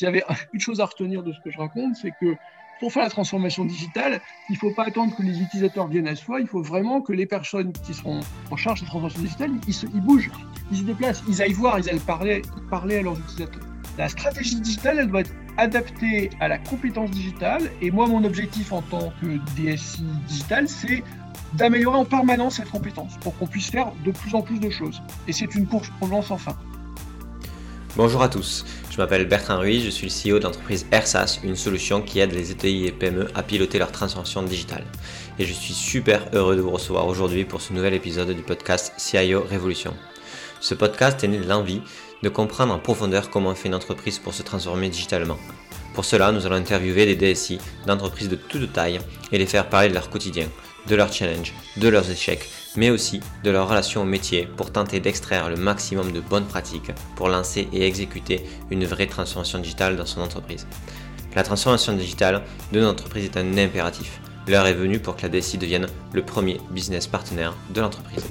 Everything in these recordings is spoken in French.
s'il y avait une chose à retenir de ce que je raconte, c'est que pour faire la transformation digitale, il ne faut pas attendre que les utilisateurs viennent à soi, il faut vraiment que les personnes qui seront en charge de la transformation digitale, ils, bougent, ils se déplacent, ils aillent voir, ils aillent parler, parler à leurs utilisateurs. La stratégie digitale, elle doit être adaptée à la compétence digitale. Et moi, mon objectif en tant que DSI digital, c'est d'améliorer en permanence cette compétence pour qu'on puisse faire de plus en plus de choses. Et c'est une course pour sans fin. Bonjour à tous, je m'appelle Bertrand Ruiz, je suis le CEO de l'entreprise AirSAS, une solution qui aide les ETI et PME à piloter leur transformation digitale. Et je suis super heureux de vous recevoir aujourd'hui pour ce nouvel épisode du podcast CIO Révolution. Ce podcast est né de l'envie de comprendre en profondeur comment fait une entreprise pour se transformer digitalement. Pour cela, nous allons interviewer des DSI d'entreprises de toute taille et les faire parler de leur quotidien, de leurs challenges, de leurs échecs mais aussi de leur relation au métier pour tenter d'extraire le maximum de bonnes pratiques pour lancer et exécuter une vraie transformation digitale dans son entreprise. La transformation digitale de notre entreprise est un impératif. L'heure est venue pour que la DSI devienne le premier business partenaire de l'entreprise.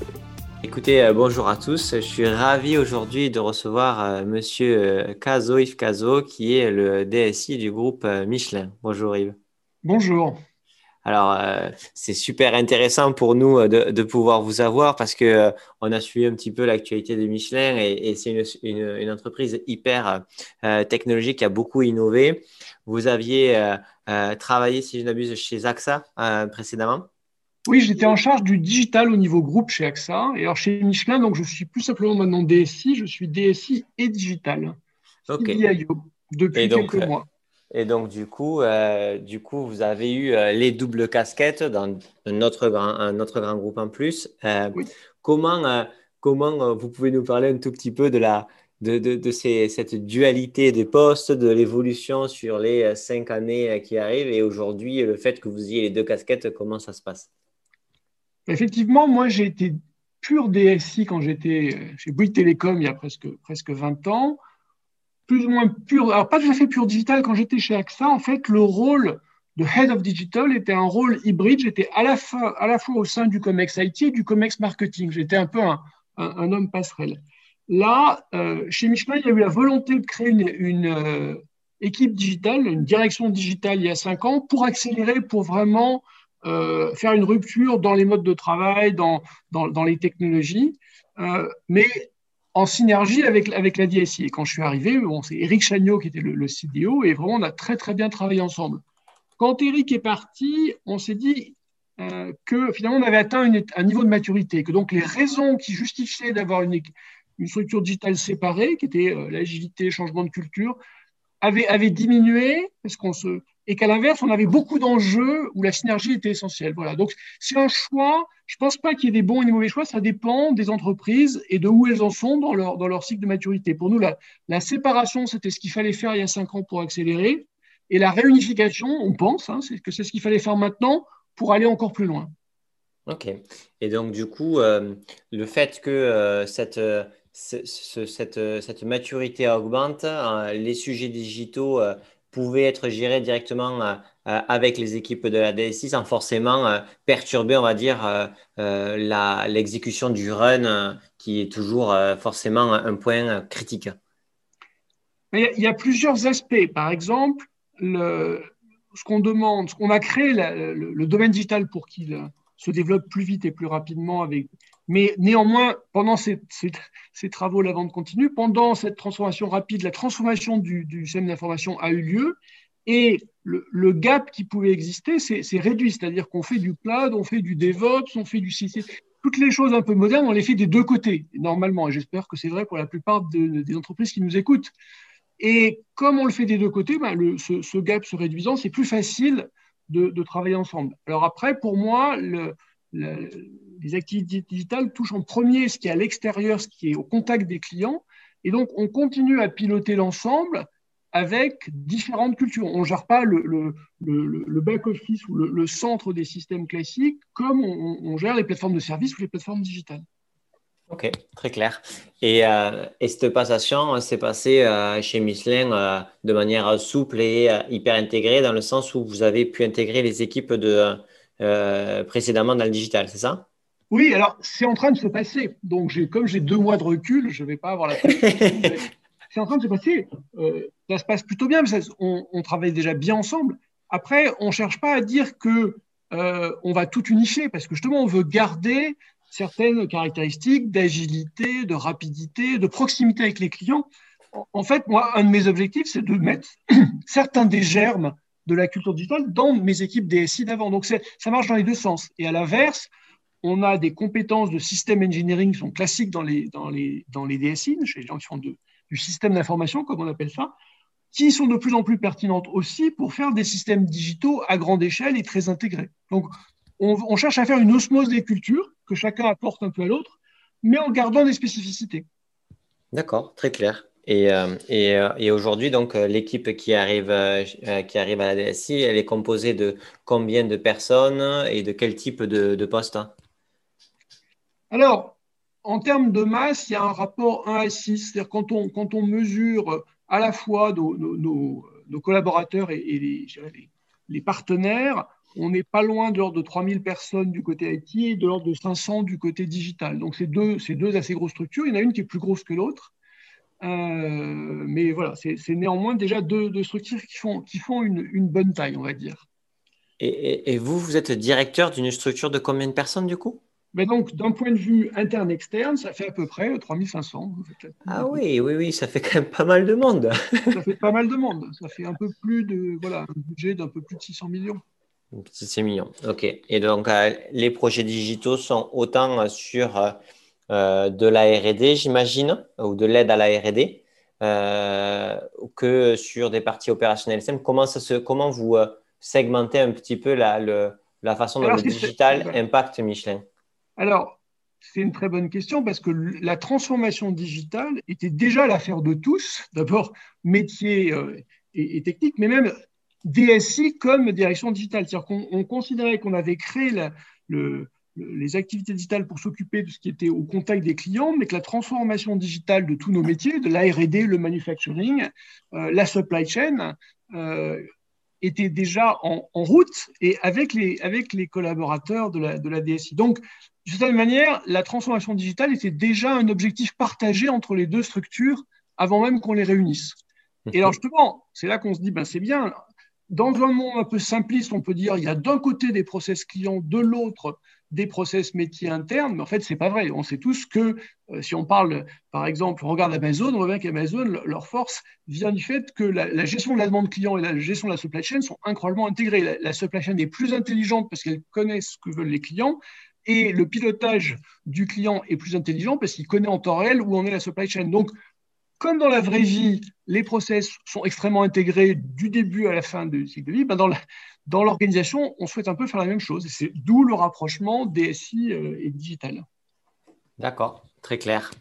Écoutez, euh, bonjour à tous. Je suis ravi aujourd'hui de recevoir euh, monsieur euh, Kazo, Yves Kazo, qui est le DSI du groupe Michelin. Bonjour Yves. Bonjour. Alors, euh, c'est super intéressant pour nous euh, de, pouvoir vous avoir parce que euh, on a suivi un petit peu l'actualité de Michelin et, c'est une, entreprise hyper technologique qui a beaucoup innové. Vous aviez travaillé, si je n'abuse, chez AXA précédemment Oui, j'étais en charge du digital au niveau groupe chez AXA. Et alors, chez Michelin, donc, je suis plus simplement maintenant DSI, je suis DSI et digital. Ok. depuis quelques mois. Et donc, du coup, euh, du coup vous avez eu euh, les doubles casquettes dans un autre grand, un autre grand groupe en plus. Euh, comment, comment vous pouvez nous parler un tout petit peu de, la, de, de, de ces, cette dualité des postes, de l'évolution sur les cinq années qui arrivent et aujourd'hui, le fait que vous ayez les deux casquettes, comment ça se passe? Effectivement, moi, j'ai été pur DSI quand j'étais chez Bouygues Télécom il y a presque, presque 20 ans plus ou moins pur, alors pas tout à fait pur digital. Quand j'étais chez AXA, en fait, le rôle de Head of Digital était un rôle hybride. J'étais à la, fois, au sein du COMEX IT et du COMEX Marketing. J'étais un peu un, homme passerelle. Là, euh, chez Michelin, il y a eu la volonté de créer une, euh, équipe digitale, une direction digitale il y a cinq ans pour accélérer, pour vraiment euh, faire une rupture dans les modes de travail, dans, dans, les technologies. Mais en synergie avec, avec la DSI. Et quand je suis arrivé, bon, c'est Eric Chagnot qui était le, CDO et vraiment on a très très bien travaillé ensemble. Quand Eric est parti, on s'est dit euh, que finalement on avait atteint un niveau de maturité, que donc les raisons qui justifiaient d'avoir une, une, structure digitale séparée, qui était euh, l'agilité, changement de culture, avaient, avaient diminué parce qu'on se et qu'à l'inverse, on avait beaucoup d'enjeux où la synergie était essentielle. Voilà. Donc, c'est un choix. Je ne pense pas qu'il y ait des bons et des mauvais choix. Ça dépend des entreprises et de où elles en sont dans leur, dans leur cycle de maturité. Pour nous, la, séparation, c'était ce qu'il fallait faire il y a cinq ans pour accélérer. Et la réunification, on pense hein, que c'est ce qu'il fallait faire maintenant pour aller encore plus loin. OK. Et donc, du coup, euh, le fait que euh, cette, euh, cette, cette, maturité augmente, les sujets digitaux pouvait être géré directement euh, euh, avec les équipes de la DSI sans forcément euh, perturber, on va dire, l'exécution du run qui est toujours forcément un point critique. Il y a plusieurs aspects. Par exemple, le, ce qu'on demande, on a créé le, domaine digital pour qu'il se développe plus vite et plus rapidement avec mais néanmoins, pendant ces, travaux, la vente continue, pendant cette transformation rapide, la transformation du, système d'information a eu lieu et le, gap qui pouvait exister s'est réduit. C'est-à-dire qu'on fait du cloud, on fait du DevOps, on fait du CC. Toutes les choses un peu modernes, on les fait des deux côtés, normalement. Et j'espère que c'est vrai pour la plupart des entreprises qui nous écoutent. Et comme on le fait des deux côtés, ben ce, gap se réduisant, c'est plus facile de, de, travailler ensemble. Alors après, pour moi, le, les activités digitales touchent en premier ce qui est à l'extérieur, ce qui est au contact des clients. Et donc, on continue à piloter l'ensemble avec différentes cultures. On ne gère pas le, back-office ou le, centre des systèmes classiques comme on, gère les plateformes de services ou les plateformes digitales. Ok, très clair. Et, euh, cette passation s'est passée euh, chez Michelin euh, de manière souple et hyper intégrée dans le sens où vous avez pu intégrer les équipes de, euh, précédemment dans le digital, c'est ça? Oui, alors c'est en train de se passer. Donc, comme j'ai deux mois de recul, je ne vais pas avoir la c'est en train de se passer. Euh, ça se passe plutôt bien, mais on, travaille déjà bien ensemble. Après, on ne cherche pas à dire que euh, on va tout unifier, parce que justement, on veut garder certaines caractéristiques d'agilité, de rapidité, de proximité avec les clients. En fait, moi, un de mes objectifs, c'est de mettre certains des germes de la culture digitale dans mes équipes DSI d'avant. Donc, ça marche dans les deux sens. Et à l'inverse, on a des compétences de système engineering qui sont classiques dans les, dans les, dans les DSI, chez les gens qui font du système d'information, comme on appelle ça, qui sont de plus en plus pertinentes aussi pour faire des systèmes digitaux à grande échelle et très intégrés. Donc, on, cherche à faire une osmose des cultures, que chacun apporte un peu à l'autre, mais en gardant des spécificités. D'accord, très clair. Et, euh, euh, et, aujourd'hui, donc, euh, l'équipe qui arrive, qui arrive à la DSI, elle est composée de combien de personnes et de quel type de, de poste alors, en termes de masse, il y a un rapport 1 à 6. C'est-à-dire quand on, quand on mesure à la fois nos, collaborateurs et, les, partenaires, on n'est pas loin de l'ordre de 3000 personnes du côté IT et de l'ordre de 500 du côté digital. Donc, c'est deux, deux assez grosses structures. Il y en a une qui est plus grosse que l'autre. Euh, mais voilà, c'est néanmoins déjà deux, structures qui font, qui font une, une, bonne taille, on va dire. Et, et vous, vous êtes directeur d'une structure de combien de personnes du coup? Mais donc, d'un point de vue interne-externe, ça fait à peu près 3500. Ah oui, oui, oui, ça fait quand même pas mal de monde. ça fait pas mal de monde. Ça fait un peu plus de, voilà, un budget d'un peu plus de 600 millions. 600 millions, ok. Et donc, euh, les projets digitaux sont autant sur euh, de la R&D, j'imagine, ou de l'aide à la R&D, euh, que sur des parties opérationnelles Comment, ça se, comment vous segmentez un petit peu la, le, la façon dont le digital impacte Michelin? Alors, c'est une très bonne question parce que la transformation digitale était déjà l'affaire de tous, d'abord métier euh, et, technique, mais même DSI comme direction digitale. C'est-à-dire qu'on considérait qu'on avait créé les activités digitales pour s'occuper de ce qui était au contact des clients, mais que la transformation digitale de tous nos métiers, de la R&D, le manufacturing, euh, la supply chain, euh, était déjà en, route et avec les, avec les collaborateurs de la, de la DSI. Donc, de cette manière, la transformation digitale était déjà un objectif partagé entre les deux structures avant même qu'on les réunisse. Et alors justement, c'est là qu'on se dit, ben c'est bien. Dans un monde un peu simpliste, on peut dire il y a d'un côté des process clients, de l'autre des process métiers internes, mais en fait, c'est pas vrai. On sait tous que euh, si on parle, par exemple, on regarde Amazon, on voit qu'Amazon, leur force vient du fait que la, gestion de la demande client et la gestion de la supply chain sont incroyablement intégrées. La, la supply chain est plus intelligente parce qu'elle connaît ce que veulent les clients et le pilotage du client est plus intelligent parce qu'il connaît en temps réel où en est la supply chain. Donc, comme dans la vraie vie, les process sont extrêmement intégrés du début à la fin du cycle de vie, ben dans l'organisation, on souhaite un peu faire la même chose. C'est d'où le rapprochement DSI euh, et digital. D'accord, très clair.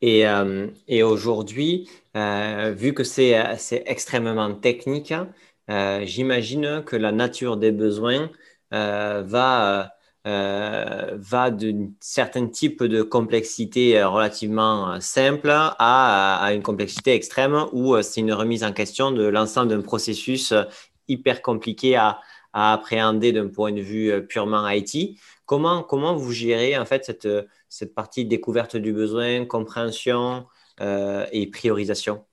Et, euh, aujourd'hui, euh, vu que c'est extrêmement technique, j'imagine que la nature des besoins va va d'un certain type de complexité relativement simple à une complexité extrême où c'est une remise en question de l'ensemble d'un processus hyper compliqué à, à appréhender d'un point de vue purement IT. Comment, comment vous gérez en fait cette, cette partie découverte du besoin, compréhension et priorisation?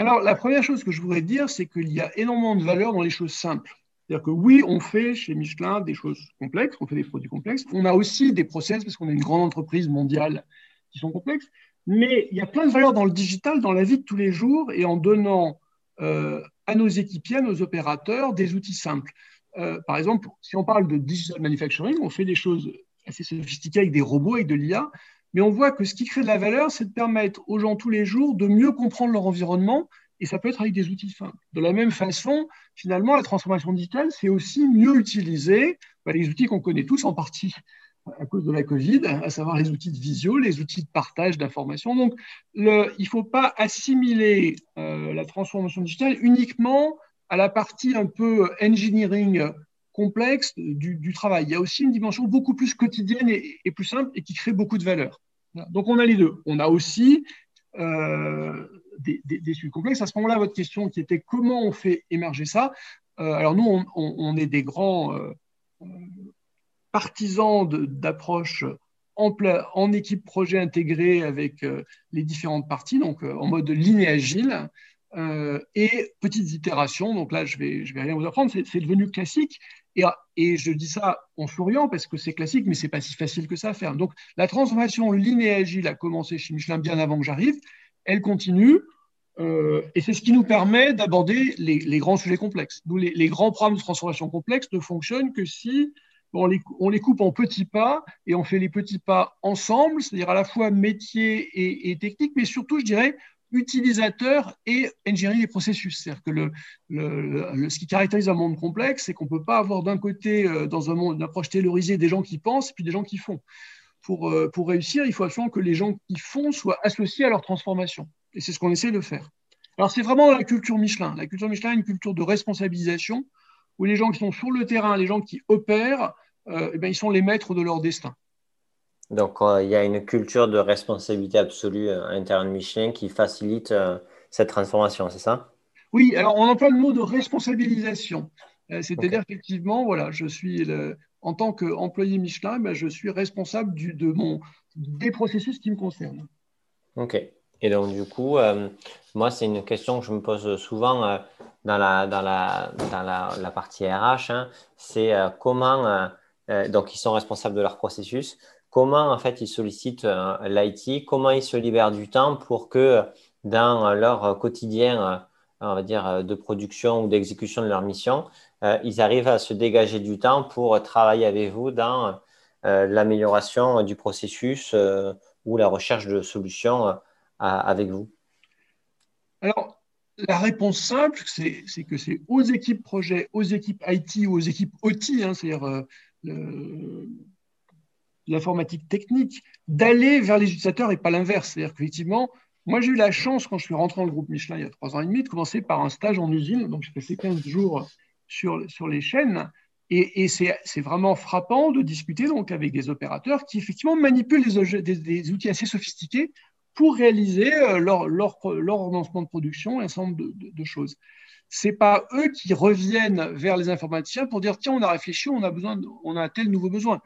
Alors, la première chose que je voudrais dire, c'est qu'il y a énormément de valeur dans les choses simples. C'est-à-dire que oui, on fait chez Michelin des choses complexes, on fait des produits complexes. On a aussi des process, parce qu'on est une grande entreprise mondiale, qui sont complexes. Mais il y a plein de valeurs dans le digital, dans la vie de tous les jours, et en donnant euh, à nos équipiers, à nos opérateurs, des outils simples. Euh, par exemple, si on parle de digital manufacturing, on fait des choses assez sophistiquées avec des robots, et de l'IA, mais on voit que ce qui crée de la valeur, c'est de permettre aux gens tous les jours de mieux comprendre leur environnement et ça peut être avec des outils simples. De la même façon, finalement, la transformation digitale, c'est aussi mieux utiliser bah, les outils qu'on connaît tous en partie à cause de la Covid, à savoir les outils de visio, les outils de partage d'informations. Donc, il ne faut pas assimiler euh, la transformation digitale uniquement à la partie un peu engineering complexe du, travail. Il y a aussi une dimension beaucoup plus quotidienne et, et, plus simple et qui crée beaucoup de valeur. Donc, on a les deux. On a aussi euh, des, des, sujets complexes. À ce moment-là, votre question qui était comment on fait émerger ça euh, Alors nous, on, est des grands euh, partisans d'approches en, équipe projet intégrée avec les différentes parties, donc en mode ligne agile. et petites itérations. Donc là, je vais, je vais rien vous apprendre, c'est devenu classique. Et, et, je dis ça en souriant parce que c'est classique, mais c'est pas si facile que ça à faire. Donc la transformation et agile a commencé chez Michelin bien avant que j'arrive. Elle continue. Euh, et c'est ce qui nous permet d'aborder les, grands sujets complexes. Nous, les, grands programmes de transformation complexes ne fonctionnent que si on les, coupe en petits pas et on fait les petits pas ensemble, c'est-à-dire à la fois métier et, technique, mais surtout, je dirais, utilisateur et engineering des processus. C'est-à-dire que le, ce qui caractérise un monde complexe, c'est qu'on ne peut pas avoir d'un côté, euh, dans un monde, une approche taylorisée, des gens qui pensent et puis des gens qui font. Pour, euh, pour réussir, il faut absolument que les gens qui font soient associés à leur transformation. Et c'est ce qu'on essaie de faire. Alors, c'est vraiment la culture Michelin. La culture Michelin est une culture de responsabilisation où les gens qui sont sur le terrain, les gens qui opèrent, euh, eh bien, ils sont les maîtres de leur destin. Donc, il y a une culture de responsabilité absolue euh, à l'intérieur de Michelin qui facilite euh, cette transformation, c'est ça? Oui, alors on emploie le mot de responsabilisation. C'est-à-dire qu'effectivement, voilà, je suis en tant qu'employé Michelin, ben, je suis responsable du, de mon, des processus qui me concernent. Ok. Et donc, du coup, euh, moi, c'est une question que je me pose souvent euh, dans, la, dans, la, dans la, partie RH. Hein. c'est euh, comment, donc, ils sont responsables de leur processus. Comment, en fait, ils sollicitent l'IT Comment ils se libèrent du temps pour que dans leur quotidien, on va dire, de production ou d'exécution de leur mission, ils arrivent à se dégager du temps pour travailler avec vous dans l'amélioration du processus ou la recherche de solutions avec vous? Alors, la réponse simple, c'est que c'est aux équipes projet, aux équipes IT ou aux équipes OT, hein, c'est-à-dire euh, l'informatique technique, d'aller vers les utilisateurs et pas l'inverse. C'est-à-dire qu'effectivement, moi j'ai eu la chance, quand je suis rentré dans le groupe Michelin il y a trois ans et demi, de commencer par un stage en usine. Donc j'ai passé 15 jours sur, sur les chaînes. Et, c'est vraiment frappant de discuter donc avec des opérateurs qui effectivement manipulent des outils assez sophistiqués pour réaliser euh, leur, leur, leur de production et un certain nombre de, choses. Ce n'est pas eux qui reviennent vers les informaticiens pour dire tiens, on a réfléchi, on a, besoin on a tel nouveau besoin.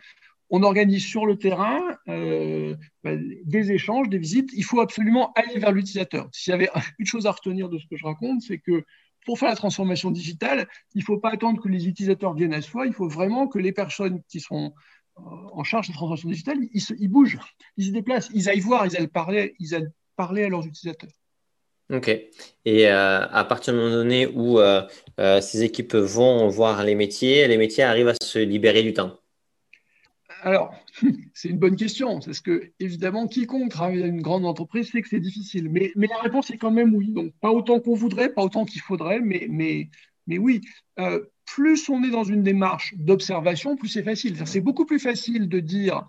On organise sur le terrain euh, ben, des échanges, des visites. Il faut absolument aller vers l'utilisateur. S'il y avait une chose à retenir de ce que je raconte, c'est que pour faire la transformation digitale, il ne faut pas attendre que les utilisateurs viennent à soi, il faut vraiment que les personnes qui sont en charge de la transformation digitale, ils, bougent, ils se déplacent, ils aillent voir, ils aillent parler, ils aillent parler à leurs utilisateurs. Ok. Et euh, à partir du moment donné où euh, euh, ces équipes vont voir les métiers, les métiers arrivent à se libérer du temps Alors, c'est une bonne question, parce que évidemment, quiconque travaille dans une grande entreprise sait que c'est difficile. Mais, mais, la réponse est quand même oui. Donc, pas autant qu'on voudrait, pas autant qu'il faudrait, mais, mais, mais oui plus on est dans une démarche d'observation, plus c'est facile. C'est beaucoup plus facile de dire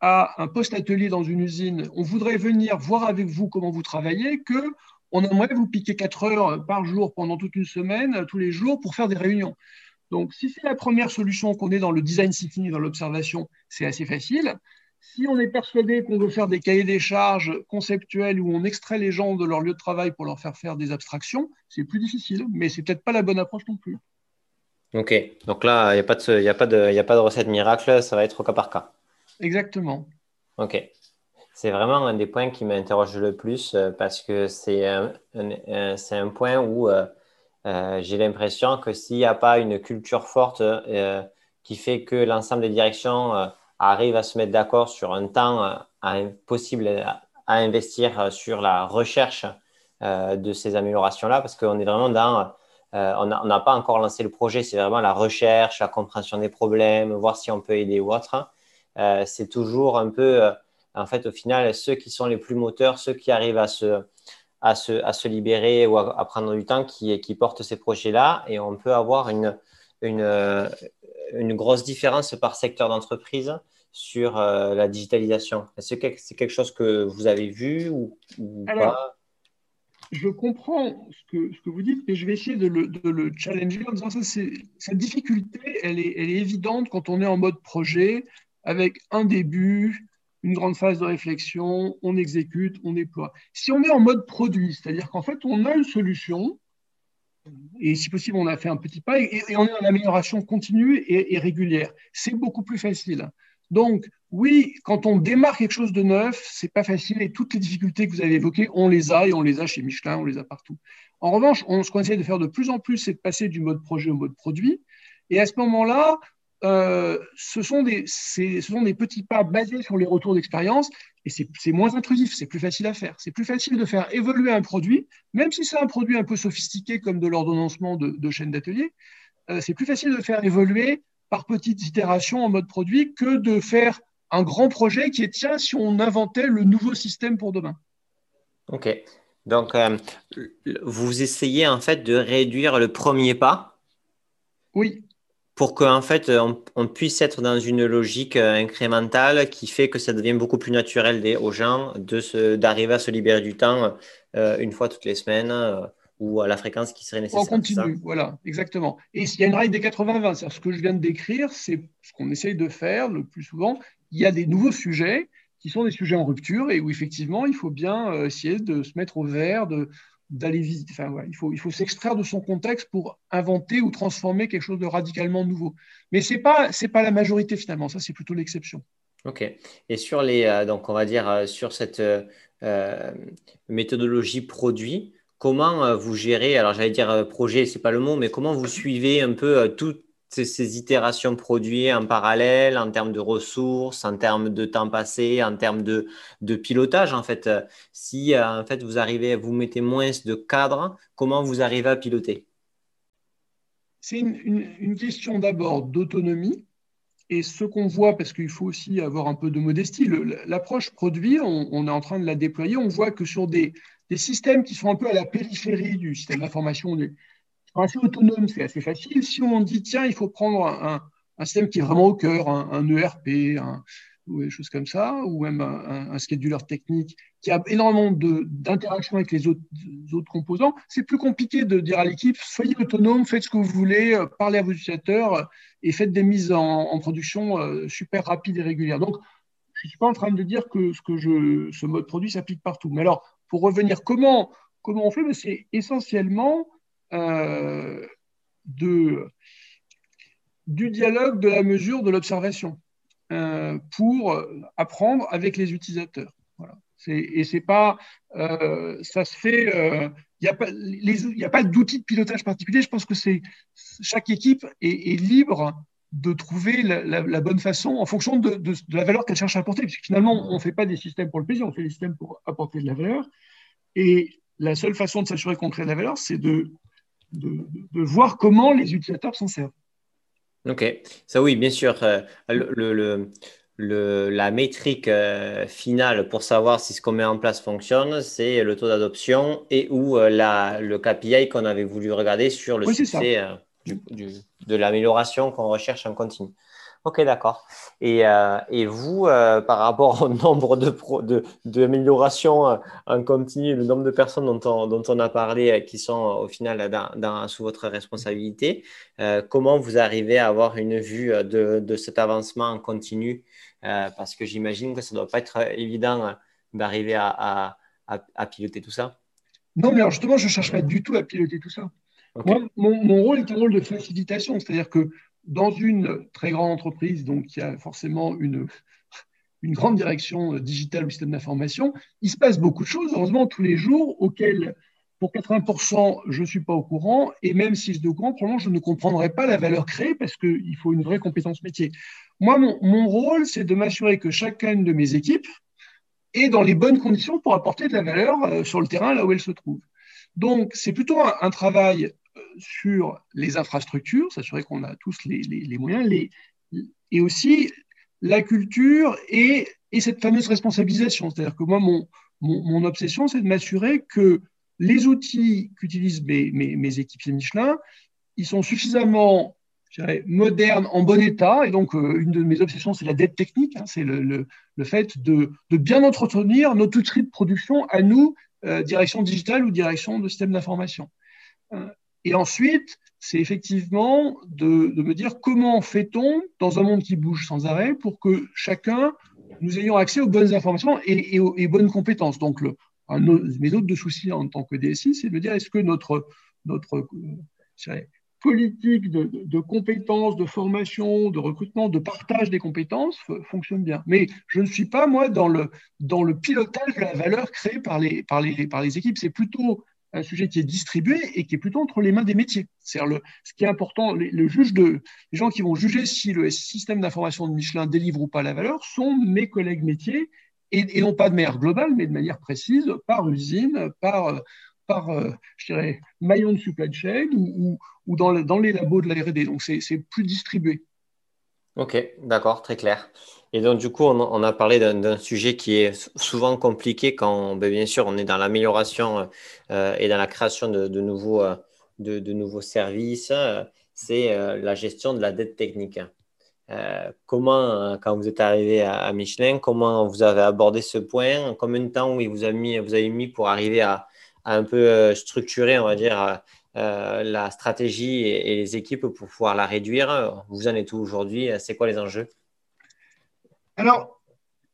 à un poste atelier dans une usine, on voudrait venir voir avec vous comment vous travaillez, que on aimerait vous piquer 4 heures par jour pendant toute une semaine, tous les jours, pour faire des réunions. Donc, si c'est la première solution qu'on est dans le design thinking, dans l'observation, c'est assez facile. Si on est persuadé qu'on veut faire des cahiers des charges conceptuels où on extrait les gens de leur lieu de travail pour leur faire faire des abstractions, c'est plus difficile, mais c'est peut-être pas la bonne approche non plus. Ok, donc là, il n'y a, a pas de recette miracle, ça va être au cas par cas. Exactement. Ok. C'est vraiment un des points qui m'interroge le plus euh, parce que c'est un, un, point où euh, euh, j'ai l'impression que s'il n'y a pas une culture forte qui fait que l'ensemble des directions arrivent à se mettre d'accord sur un temps possible à, investir sur la recherche de ces améliorations-là, parce qu'on est vraiment dans on n'a pas encore lancé le projet, c'est vraiment la recherche, la compréhension des problèmes, voir si on peut aider ou autre. Euh, c'est toujours un peu, en fait, au final, ceux qui sont les plus moteurs, ceux qui arrivent à se, à se, à se libérer ou à, prendre du temps qui, qui portent ces projets-là. Et on peut avoir une, une, une grosse différence par secteur d'entreprise sur la digitalisation. Est-ce que c'est quelque chose que vous avez vu ou, pas? je comprends ce que, ce que, vous dites, mais je vais essayer de le, de le challenger en disant ça, cette difficulté, elle est, elle est, évidente quand on est en mode projet, avec un début, une grande phase de réflexion, on exécute, on déploie. Si on est en mode produit, c'est-à-dire qu'en fait, on a une solution, et si possible, on a fait un petit pas, et, on est en amélioration continue et, régulière, c'est beaucoup plus facile. Donc, oui, quand on démarre quelque chose de neuf, c'est pas facile et toutes les difficultés que vous avez évoquées, on les a et on les a chez Michelin, on les a partout. En revanche, on, ce qu'on essaie de faire de plus en plus, c'est de passer du mode projet au mode produit. Et à ce moment-là, euh, ce, sont des, ce sont des petits pas basés sur les retours d'expérience et c'est moins intrusif, c'est plus facile à faire. C'est plus facile de faire évoluer un produit, même si c'est un produit un peu sophistiqué comme de l'ordonnancement de, de chaînes d'atelier, euh, c'est plus facile de faire évoluer par petites itérations en mode produit que de faire un grand projet qui est tiens si on inventait le nouveau système pour demain. Ok. Donc, euh, vous essayez en fait de réduire le premier pas? Oui. Pour qu'en fait, on, puisse être dans une logique euh, incrémentale qui fait que ça devient beaucoup plus naturel aux gens d'arriver à se libérer du temps euh, une fois toutes les semaines ou à la fréquence qui serait nécessaire. On continue, voilà, exactement. Et s'il y a une règle des 80-20, c'est ce que je viens de décrire, c'est ce qu'on essaye de faire le plus souvent. Il y a des nouveaux sujets qui sont des sujets en rupture et où effectivement il faut bien euh, essayer de se mettre au vert, d'aller visiter. Enfin, il faut, il faut s'extraire de son contexte pour inventer ou transformer quelque chose de radicalement nouveau. Mais ce n'est pas, pas la majorité finalement, ça c'est plutôt l'exception. Ok. Et sur les, euh, donc on va dire euh, sur cette méthodologie produit, comment euh, vous gérez, alors j'allais dire euh, projet, c'est pas le mot, mais comment vous suivez un peu euh, toutes ces, itérations produits en parallèle, en termes de ressources, en termes de temps passé, en termes de, pilotage, en fait. Si en fait vous arrivez, vous mettez moins de cadre, comment vous arrivez à piloter? C'est une, question d'abord d'autonomie. Et ce qu'on voit, parce qu'il faut aussi avoir un peu de modestie, l'approche produit, on, est en train de la déployer, on voit que sur des systèmes qui sont un peu à la périphérie du système d'information, assez autonomes, c'est assez facile. Si on dit, tiens, il faut prendre un, système qui est vraiment au cœur, un, ERP, ou des choses comme ça, ou même un, scheduler technique qui a énormément d'interactions avec les autres, autres composants, c'est plus compliqué de dire à l'équipe, soyez autonome, faites ce que vous voulez, euh, parlez à vos utilisateurs euh, et faites des mises en, production euh, super rapides et régulières. Donc, je ne suis pas en train de dire que, ce, que je, ce mode produit s'applique partout. Mais alors, pour revenir, comment, comment on fait? C'est essentiellement euh, de, du dialogue, de la mesure, de l'observation euh, pour apprendre avec les utilisateurs. Voilà. Et c'est pas, euh, ça se fait, il n'y a pas, pas d'outil de pilotage particulier. Je pense que c'est chaque équipe est, libre de trouver la, bonne façon en fonction de, la valeur qu'elle cherche à apporter. Puisque finalement, on ne fait pas des systèmes pour le plaisir, on fait des systèmes pour apporter de la valeur. Et la seule façon de s'assurer qu'on crée de la valeur, c'est de, de, voir comment les utilisateurs s'en servent. Ok, ça oui, bien sûr. Euh, le, le, la métrique euh, finale pour savoir si ce qu'on met en place fonctionne, c'est le taux d'adoption et ou euh, la, le KPI qu'on avait voulu regarder sur le succès de l'amélioration qu'on recherche en continu. Ok, d'accord. Et, euh, et, vous, euh, par rapport au nombre de, d'améliorations de, euh, en continu, le nombre de personnes dont on, dont on a parlé qui sont au final dans, sous votre responsabilité, comment vous arrivez à avoir une vue de, de cet avancement en continu Parce que j'imagine que ça ne doit pas être évident d'arriver à, à, à, piloter tout ça. Non, mais alors justement, je ne cherche pas du tout à piloter tout ça. Moi, mon, mon, rôle est un rôle de facilitation, c'est-à-dire que dans une très grande entreprise, donc y a forcément une, une grande direction digitale ou système d'information, il se passe beaucoup de choses, heureusement, tous les jours, auxquelles, pour 80%, je ne suis pas au courant, et même si je suis au courant, probablement, je ne comprendrai pas la valeur créée parce qu'il faut une vraie compétence métier. Moi, mon, mon rôle, c'est de m'assurer que chacune de mes équipes est dans les bonnes conditions pour apporter de la valeur euh, sur le terrain là où elle se trouve. Donc, c'est plutôt un travail sur les infrastructures, s'assurer qu'on a tous les, moyens, et aussi la culture et, cette fameuse responsabilisation. C'est-à-dire que moi, mon, obsession, c'est de m'assurer que les outils qu'utilisent mes, mes, mes équipiers Michelin, ils sont suffisamment modernes, en bon état. Et donc, euh, une de mes obsessions, c'est la dette technique. Hein, c'est le, fait de, bien entretenir notre outil de production à nous, euh, direction digitale ou direction de système d'information. Euh, et ensuite, c'est effectivement de, me dire comment fait-on dans un monde qui bouge sans arrêt pour que chacun, nous ayons accès aux bonnes informations et, aux, bonnes compétences. Donc, mes autres de soucis en tant que DSI, c'est de me dire est-ce que notre, notre politique de, compétences, de formation, de recrutement, de partage des compétences fonctionne bien. Mais je ne suis pas, moi, dans le, pilotage de la valeur créée par les équipes. C'est plutôt un sujet qui est distribué et qui est plutôt entre les mains des métiers. C'est le, ce qui est important, les, de, les gens qui vont juger si le système d'information de Michelin délivre ou pas la valeur sont mes collègues métiers et, non pas de manière globale, mais de manière précise, par usine, par, par je dirais, maillon de supply chain ou, ou dans, dans, les labos de la R&D. Donc, c'est plus distribué. Ok, d'accord, très clair. Et donc, du coup, on, a parlé d'un sujet qui est souvent compliqué quand, ben, bien sûr, on est dans l'amélioration euh, et dans la création de, nouveaux, euh, de, nouveaux services. c'est euh, la gestion de la dette technique. comment, quand vous êtes arrivé à, Michelin, comment vous avez abordé ce point? Combien de temps vous, avez mis, vous avez mis pour arriver à, à un peu structurer, on va dire, la stratégie et, les équipes pour pouvoir la réduire? Vous en êtes où aujourd'hui? C'est quoi les enjeux? Alors,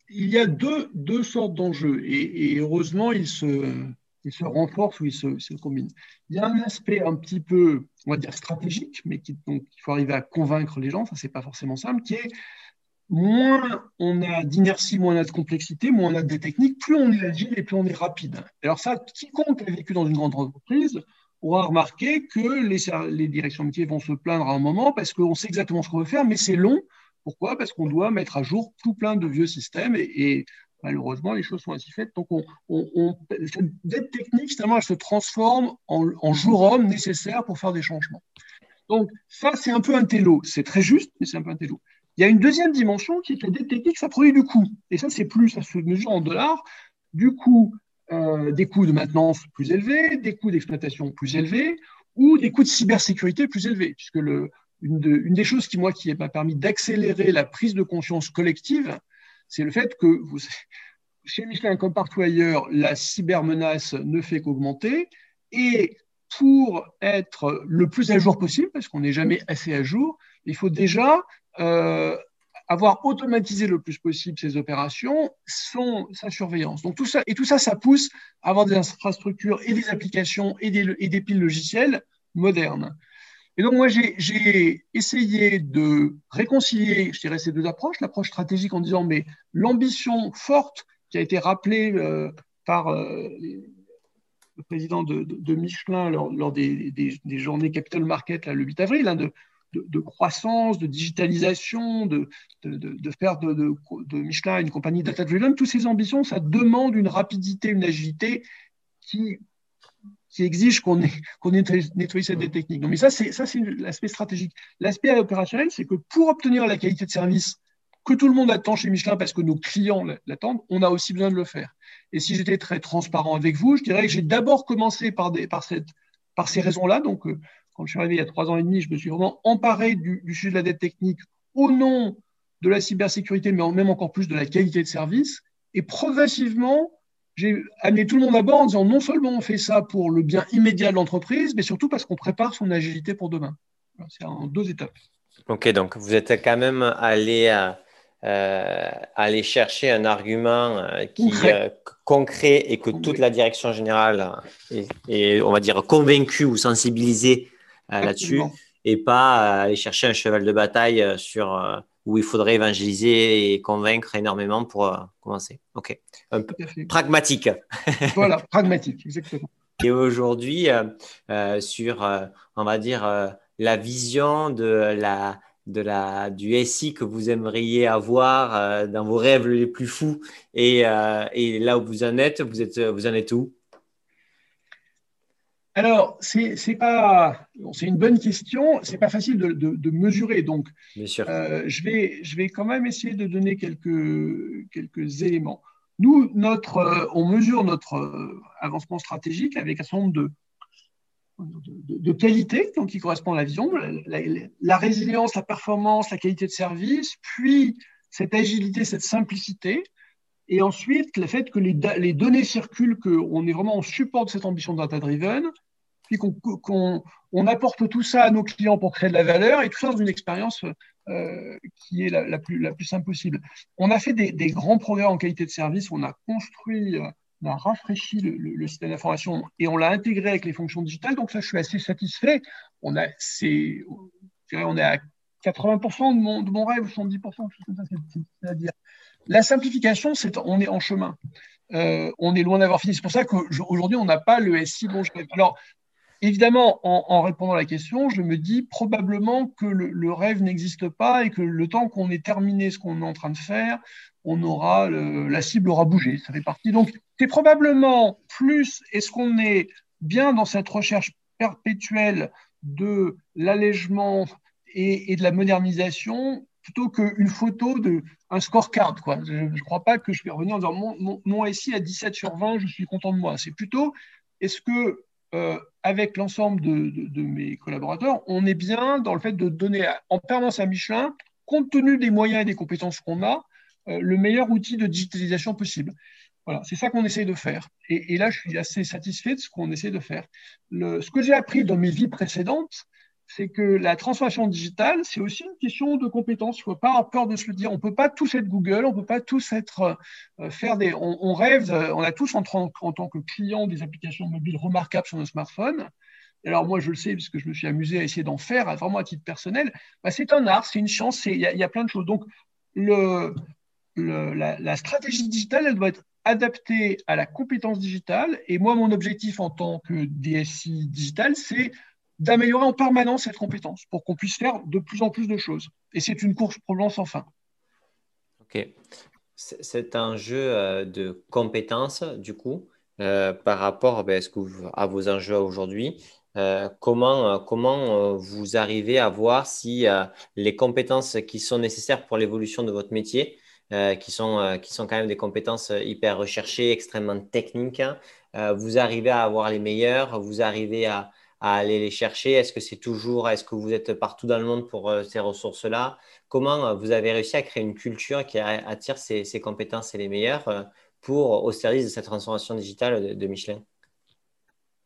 il y a deux, deux sortes d'enjeux et, heureusement, ils se, ils se renforcent ou ils se, combinent. Il y a un aspect un petit peu, on va dire, stratégique, mais qui, donc, il faut arriver à convaincre les gens, ça, c'est pas forcément simple, qui est moins on a d'inertie, moins on a de complexité, moins on a des techniques, plus on est agile et plus on est rapide. Alors ça, quiconque a vécu dans une grande entreprise aura remarqué que les, les directions métiers vont se plaindre à un moment parce qu'on sait exactement ce qu'on veut faire, mais c'est long pourquoi? Parce qu'on doit mettre à jour tout plein de vieux systèmes et, malheureusement, les choses sont ainsi faites. Donc, on, cette dette technique, finalement, elle se transforme en, jour-homme nécessaire pour faire des changements. Donc, ça, c'est un peu un télo. C'est très juste, mais c'est un peu un télo. Il y a une deuxième dimension qui est que la dette technique, ça produit du coût. Et ça, c'est plus, ça se mesure en dollars. Du coup, euh, des coûts de maintenance plus élevés, des coûts d'exploitation plus élevés, ou des coûts de cybersécurité plus élevés, puisque le, une, des choses qui, moi, qui m'a permis d'accélérer la prise de conscience collective, c'est le fait que chez Michelin, comme partout ailleurs, la cybermenace ne fait qu'augmenter. Et pour être le plus à jour possible, parce qu'on n'est jamais assez à jour, il faut déjà euh, avoir automatisé le plus possible ces opérations, son, sa surveillance. Donc tout ça, et tout ça, ça pousse à avoir des infrastructures et des applications et des piles logicielles modernes. Et donc, moi, j'ai essayé de réconcilier, je dirais, ces deux approches. L'approche stratégique en disant, mais l'ambition forte qui a été rappelée euh, par euh, le président de, Michelin lors, des, journées Capital Market le 8 avril, hein, de, croissance, de digitalisation, de, faire de, Michelin une compagnie data-driven, toutes ces ambitions, ça demande une rapidité, une agilité qui qui exige qu'on ait, qu'on nettoyé cette dette technique. mais ça, c'est, ça, c'est l'aspect stratégique. L'aspect opérationnel, c'est que pour obtenir la qualité de service que tout le monde attend chez Michelin parce que nos clients l'attendent, on a aussi besoin de le faire. Et si j'étais très transparent avec vous, je dirais que j'ai d'abord commencé par, des, par, cette, par ces raisons-là. Donc, euh, quand je suis arrivé il y a trois ans et demi, je me suis vraiment emparé du, du sujet de la dette technique au nom de la cybersécurité, mais même encore plus de la qualité de service. Et progressivement, j'ai amené tout le monde à bord en disant non seulement on fait ça pour le bien immédiat de l'entreprise, mais surtout parce qu'on prépare son agilité pour demain. C'est en deux étapes. Ok, donc vous êtes quand même allé, euh, aller chercher un argument euh, qui euh, concret. et que toute la direction générale est, on va dire convaincue ou sensibilisée là-dessus, et pas aller chercher un cheval de bataille sur où il faudrait évangéliser et convaincre énormément pour euh, commencer. Ok. Un peu pragmatique. voilà, pragmatique, exactement. Et aujourd'hui, euh, euh, sur, on va dire, la vision de la, de la, du SI que vous aimeriez avoir dans vos rêves les plus fous et, et, là où vous en êtes, vous, êtes, vous en êtes où? Alors, c'est pas, c'est une bonne question. C'est pas facile de, mesurer. Donc, euh, je vais, je vais quand même essayer de donner quelques quelques éléments. Nous, notre, euh, on mesure notre euh, avancement stratégique avec un certain nombre de de, qualités donc, qui correspondent à la vision, la, résilience, la performance, la qualité de service, puis cette agilité, cette simplicité, et ensuite le fait que les, les données circulent, qu'on est vraiment en support de cette ambition data-driven, puis qu'on on apporte tout ça à nos clients pour créer de la valeur et tout ça dans une expérience euh, qui est la, plus, la simple possible. On a fait des, grands progrès en qualité de service. On a construit on a rafraîchi le, système d'information et on l'a intégré avec les fonctions digitales. Donc ça, je suis assez satisfait. On, a, c'est, on est à 80% de mon, de mon rêve, 70%, c'est-à-dire la simplification, c'est on est en chemin. Euh, on est loin d'avoir fini. C'est pour ça qu'aujourd'hui, on n'a pas le SI bon je Alors, évidemment, en, répondant à la question, je me dis probablement que le, rêve n'existe pas et que le temps qu'on ait terminé ce qu'on est en train de faire, on aura la cible aura bougé. Ça fait partie. Donc, c'est probablement plus est-ce qu'on est bien dans cette recherche perpétuelle de l'allègement et, de la modernisation plutôt qu'une photo de un scorecard. Quoi. Je ne crois pas que je vais revenir en disant mon, mon, SI à 17 sur 20, je suis content de moi. C'est plutôt est-ce que euh, avec l'ensemble de, mes collaborateurs, on est bien dans le fait de donner en permanence à Michelin, compte tenu des moyens et des compétences qu'on a, euh, le meilleur outil de digitalisation possible. Voilà, c'est ça qu'on essaie de faire. Et, là, je suis assez satisfait de ce qu'on essaie de faire. Ce que j'ai appris dans mes vies précédentes, c'est que la transformation digitale, c'est aussi une question de compétences. Il ne faut pas avoir peur de se le dire. On ne peut pas tous être Google, on ne peut pas tous être euh, faire des. On, rêve, on a tous en, en, tant que client des applications mobiles remarquables sur nos smartphones. alors moi, je le sais, puisque je me suis amusé à essayer d'en faire, vraiment à titre personnel. Bah, c'est un art, c'est une chance, il y, a plein de choses. Donc, la, stratégie digitale, elle doit être adaptée à la compétence digitale. Et moi, mon objectif en tant que DSI digital, c'est d'améliorer en permanence cette compétence pour qu'on puisse faire de plus en plus de choses. Et c'est une course probablement sans fin. OK. C'est un jeu euh, de compétences, du coup, euh, par rapport ben, à vos enjeux aujourd'hui. Euh, comment, comment vous arrivez à voir si les compétences qui sont nécessaires pour l'évolution de votre métier qui, sont, qui sont quand même des compétences hyper recherchées, extrêmement techniques. Vous arrivez à avoir les meilleurs, vous arrivez à, à aller les chercher Est-ce que c'est toujours, est-ce que vous êtes partout dans le monde pour ces ressources-là? Comment vous avez réussi à créer une culture qui attire ces, ces compétences et les meilleurs pour au service de cette transformation digitale de Michelin?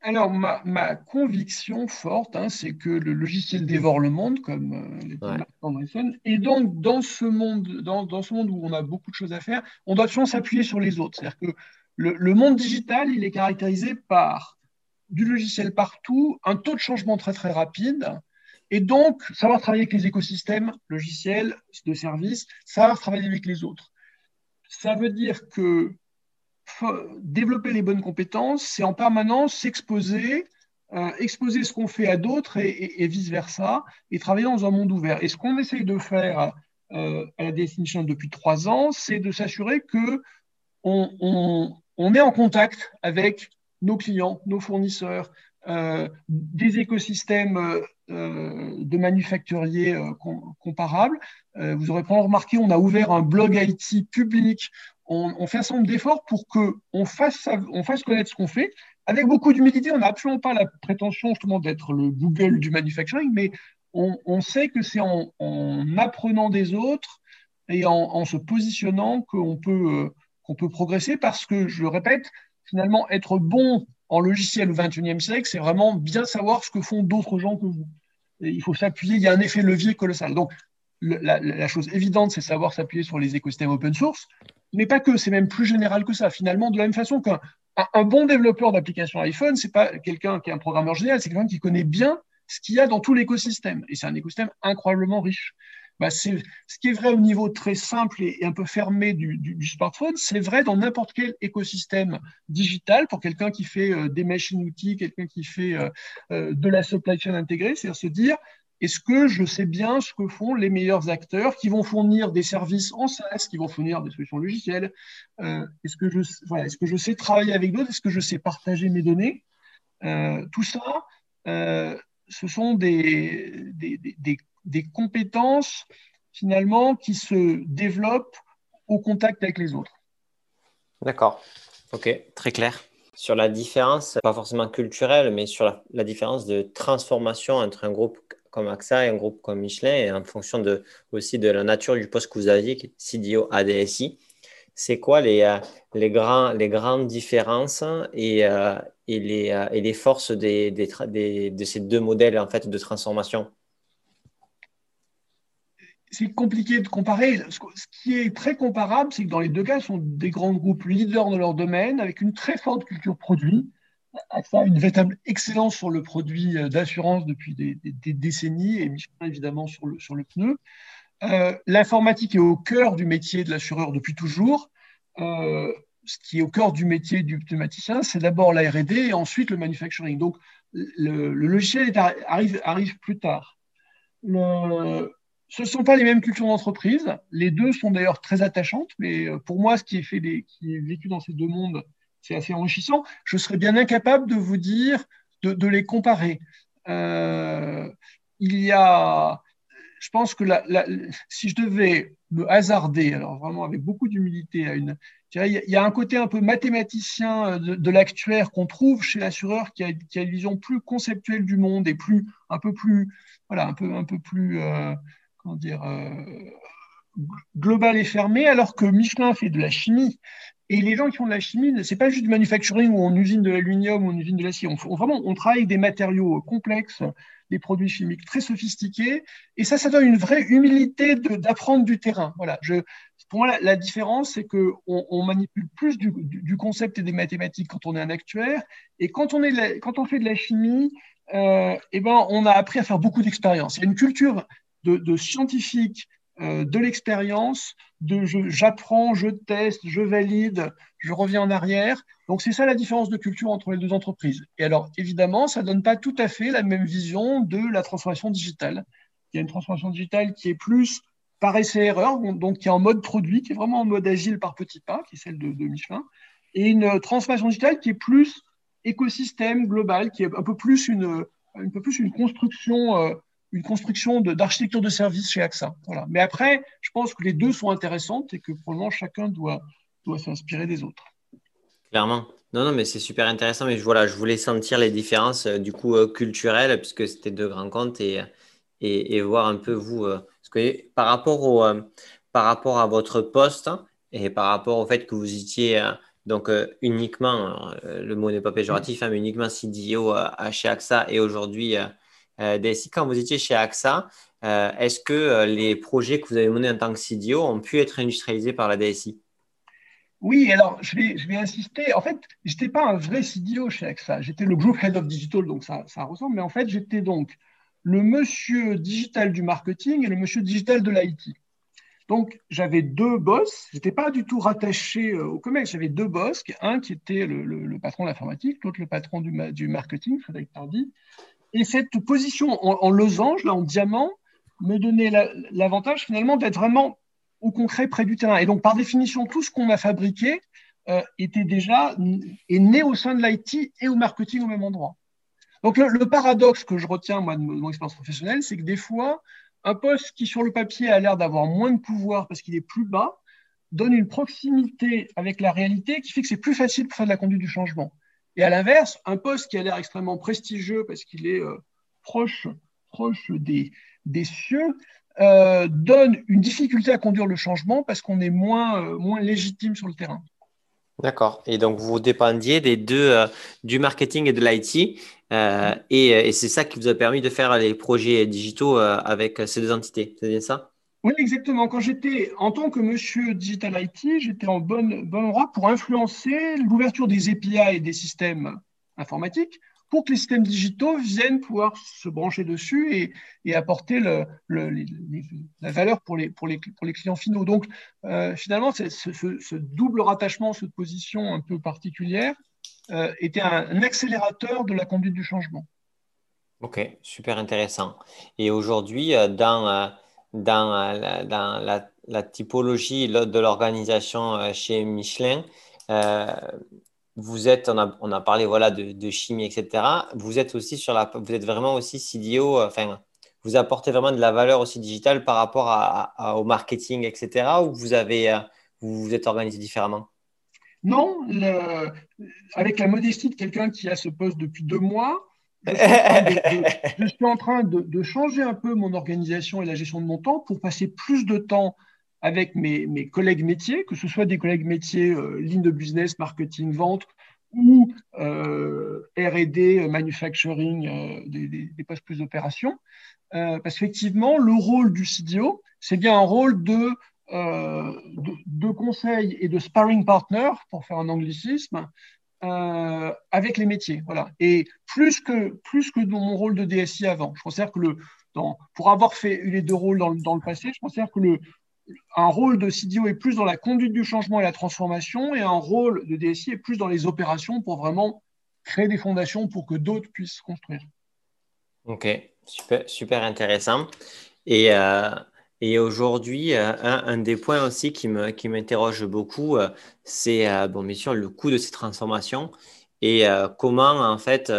Alors, ma, conviction forte, hein, c'est que le logiciel dévore le monde, comme euh, les ouais. Et donc, dans ce, monde, dans, ce monde où on a beaucoup de choses à faire, on doit toujours s'appuyer sur les autres. C'est-à-dire que le, monde digital, il est caractérisé par du logiciel partout, un taux de changement très très rapide, et donc savoir travailler avec les écosystèmes logiciels, de services, savoir travailler avec les autres. Ça veut dire que développer les bonnes compétences, c'est en permanence s'exposer, euh, exposer ce qu'on fait à d'autres et, vice-versa, et travailler dans un monde ouvert. Et ce qu'on essaye de faire euh, à la définition depuis trois ans, c'est de s'assurer que on, est en contact avec nos clients, nos fournisseurs, euh, des écosystèmes de manufacturiers comparables. vous aurez probablement remarqué, on a ouvert un blog IT public on, fait un certain nombre d'efforts pour qu'on fasse, on fasse connaître ce qu'on fait. Avec beaucoup d'humilité, on n'a absolument pas la prétention justement d'être le Google du manufacturing, mais on, sait que c'est en, apprenant des autres et en, se positionnant qu'on peut, euh, qu'on peut progresser parce que, je le répète, finalement, être bon en logiciel au XXIe siècle, c'est vraiment bien savoir ce que font d'autres gens que vous. il faut s'appuyer, il y a un effet levier colossal. Donc, la, chose évidente, c'est savoir s'appuyer sur les écosystèmes open source mais pas que, c'est même plus général que ça. Finalement, de la même façon qu'un un bon développeur d'application iPhone, c'est pas quelqu'un qui est un programmeur génial, c'est quelqu'un qui connaît bien ce qu'il y a dans tout l'écosystème. Et c'est un écosystème incroyablement riche. Bah, c'est, ce qui est vrai au niveau très simple et, un peu fermé du, smartphone, c'est vrai dans n'importe quel écosystème digital pour quelqu'un qui fait euh, des machines-outils, quelqu'un qui fait euh, euh, de la supply chain intégrée, c'est-à-dire se dire, est-ce que je sais bien ce que font les meilleurs acteurs qui vont fournir des services en SaaS, qui vont fournir des solutions logicielles Est-ce que, je, est que je sais travailler avec d'autres Est-ce que je sais partager mes données Tout ça, ce sont des, des, compétences finalement qui se développent au contact avec les autres. D'accord. Ok, très clair sur la différence, pas forcément culturelle, mais sur la, différence de transformation entre un groupe comme AXA et un groupe comme Michelin, et en fonction de, aussi de la nature du poste que vous aviez, CDO ADSI, c'est quoi les, euh, les, grands, les grandes différences et, euh, et, les, euh, et les forces des, des, de ces deux modèles en fait, de transformation? C'est compliqué de comparer. Ce qui est très comparable, c'est que dans les deux cas, ce sont des grands groupes leaders de leur domaine, avec une très forte culture produit, une véritable excellence sur le produit euh, d'assurance depuis des, décennies, et Michelin évidemment sur le, sur le pneu. Euh, l'informatique est au cœur du métier de l'assureur depuis toujours. Euh, ce qui est au cœur du métier du pneumaticien, c'est d'abord la R&D et ensuite le manufacturing. Donc, le, logiciel arrive, arrive, plus tard. Ce ne sont pas les mêmes cultures d'entreprise. Les deux sont d'ailleurs très attachantes, mais pour moi, ce qui est, fait qui est vécu dans ces deux mondes, c'est assez enrichissant. Je serais bien incapable de vous dire, de, les comparer. Euh, il y a, je pense que si je devais me hasarder, alors vraiment avec beaucoup d'humilité, à une, il y a un côté un peu mathématicien de, l'actuaire qu'on trouve chez l'assureur qui a, une vision plus conceptuelle du monde et plus, un peu plus, voilà, un peu, plus, euh, dire, euh, global et fermé, alors que Michelin fait de la chimie. Et les gens qui font de la chimie, c'est pas juste du manufacturing où on usine de l'aluminium ou on usine de l'acier. On, vraiment, on travaille des matériaux complexes, des produits chimiques très sophistiqués. Et ça, ça donne une vraie humilité d'apprendre du terrain. Voilà. Je, pour moi, la, différence, c'est qu'on on manipule plus du, concept et des mathématiques quand on est un actuaire. Et quand on, est quand on fait de la chimie, euh, eh ben, on a appris à faire beaucoup d'expériences. Il y a une culture de, de scientifiques euh, de l'expérience, de j'apprends, je, teste, je valide, je reviens en arrière. Donc c'est ça la différence de culture entre les deux entreprises. Et alors évidemment, ça ne donne pas tout à fait la même vision de la transformation digitale. Il y a une transformation digitale qui est plus par essai-erreur, donc qui est en mode produit, qui est vraiment en mode agile par petits pas, qui est celle de, Michelin, et une transformation digitale qui est plus écosystème global, qui est un peu plus une, un peu plus une construction euh, une construction d'architecture de, service chez AXA. Voilà. Mais après, je pense que les deux sont intéressantes et que probablement chacun doit, doit s'inspirer des autres. Clairement. Non, non, mais c'est super intéressant. Mais voilà, je voulais sentir les différences euh, du coup euh, culturelles, puisque c'était deux grands comptes, et, et, voir un peu vous. Euh, que par rapport, au, par rapport à votre poste et par rapport au fait que vous étiez donc uniquement, le mot n'est pas péjoratif, hein, mais uniquement CDO chez AXA et aujourd'hui euh, DSI, quand vous étiez chez AXA, euh, est-ce que euh, les projets que vous avez menés en tant que CDO ont pu être industrialisés par la DSI oui, alors je vais, insister. En fait, je n'étais pas un vrai CDO chez AXA. J'étais le Group Head of Digital, donc ça, ça ressemble. Mais en fait, j'étais donc le monsieur digital du marketing et le monsieur digital de l'IT. Donc, j'avais deux boss. Je n'étais pas du tout rattaché au commerce. J'avais deux boss. Un qui était le, patron de l'informatique, l'autre le patron du, du marketing, Frédéric Tardy. Et cette position en, losange, en diamant, me donnait l'avantage finalement d'être vraiment au concret près du terrain. Et donc, par définition, tout ce qu'on a fabriqué euh, était déjà est né au sein de l'IT et au marketing au même endroit. Donc, le, paradoxe que je retiens, moi, de mon expérience professionnelle, c'est que des fois, un poste qui, sur le papier, a l'air d'avoir moins de pouvoir parce qu'il est plus bas, donne une proximité avec la réalité qui fait que c'est plus facile pour faire de la conduite du changement. Et à l'inverse, un poste qui a l'air extrêmement prestigieux parce qu'il est euh, proche, proche des, cieux, euh, donne une difficulté à conduire le changement parce qu'on est moins, euh, moins légitime sur le terrain. D'accord. Et donc, vous dépendiez des deux, du marketing et de l'IT. et, et c'est ça qui vous a permis de faire les projets digitaux avec ces deux entités. C'est bien ça? Oui, exactement. Quand j'étais en tant que monsieur Digital IT, j'étais en bon, bon endroit pour influencer l'ouverture des API et des systèmes informatiques pour que les systèmes digitaux viennent pouvoir se brancher dessus et, et apporter le, le, la valeur pour les, pour, les, pour les clients finaux. Donc, euh, finalement, ce, ce, double rattachement, cette position un peu particulière, euh, était un, un, accélérateur de la conduite du changement. Ok, super intéressant. Et aujourd'hui, euh, dans dans, la, dans la, typologie de l'organisation euh, chez Michelin. Euh, vous êtes, on a, parlé voilà, de, chimie, etc. Vous êtes aussi sur la, vous êtes vraiment aussi CDO, euh, enfin, vous apportez vraiment de la valeur aussi digitale par rapport au marketing, etc. Ou vous avez, vous vous êtes organisé différemment? Non, avec la modestie de quelqu'un qui a ce poste depuis deux mois, je suis en train, de, changer un peu mon organisation et la gestion de mon temps pour passer plus de temps avec mes, mes collègues métiers, que ce soit des collègues métiers euh, ligne de business, marketing, vente ou euh, RD, manufacturing, euh, des, des, postes plus d'opération. parce qu'effectivement, le rôle du CDO, c'est bien un rôle de, de, conseil et de sparring partner, pour faire un anglicisme, avec les métiers. Voilà. Et plus que, plus que dans mon rôle de DSI avant, je considère que le, pour avoir fait les deux rôles dans, dans le passé, je considère que le, un rôle de CDO est plus dans la conduite du changement et la transformation, et un rôle de DSI est plus dans les opérations pour vraiment créer des fondations pour que d'autres puissent construire. Ok, super, super intéressant. Et, euh, et aujourd'hui, euh, un, des points aussi qui m'interroge qui beaucoup, euh, c'est bon, bien sûr le coût de ces transformations et comment, en fait,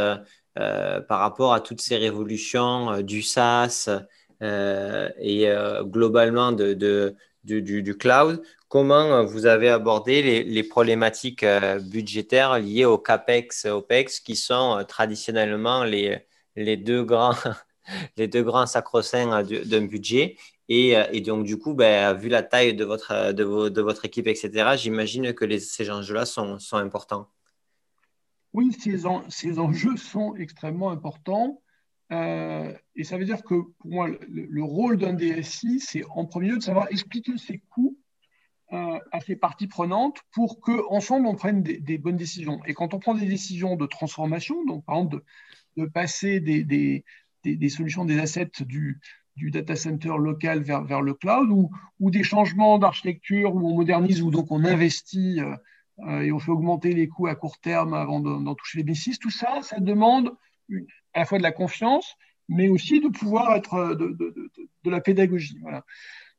par rapport à toutes ces révolutions du SaaS, euh, et euh, globalement de, du, cloud. Comment vous avez abordé les, les problématiques euh, budgétaires liées au CAPEX, OPEX, qui sont traditionnellement les, les, deux grands, les deux grands sacro-saints d'un budget et, et, donc, du coup, ben, vu la taille de votre, votre équipe, etc., j'imagine que ces enjeux-là sont, importants. Oui, ces, en, ces, enjeux sont extrêmement importants. Euh, et ça veut dire que pour moi, le, rôle d'un DSI, c'est en premier lieu de savoir expliquer ses coûts euh, à ses parties prenantes pour qu'ensemble on prenne des, bonnes décisions. Et quand on prend des décisions de transformation, donc par exemple de, passer des, solutions, des assets du, du data center local vers, vers le cloud ou, ou des changements d'architecture où on modernise ou donc on investit euh, et on fait augmenter les coûts à court terme avant d'en toucher les bénéfices, tout ça, ça demande à la fois de la confiance, mais aussi de pouvoir être euh, de, de, de, la pédagogie. Voilà.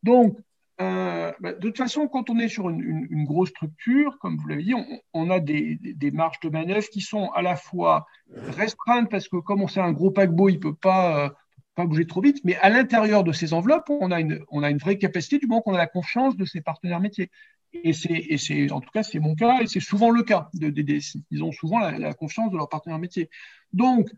Donc, euh, bah, de toute façon, quand on est sur une, une, grosse structure, comme vous l'avez dit, on, a des, des, marges de manœuvre qui sont à la fois restreintes parce que comme on sait un gros paquebot, il peut pas euh, pas bouger trop vite, mais à l'intérieur de ces enveloppes, on a une, on a une vraie capacité du moment qu'on a la confiance de ses partenaires métiers. Et c'est, en tout cas, c'est mon cas et c'est souvent le cas de, DSI. Ils ont souvent la, confiance de leurs partenaires métiers. Donc,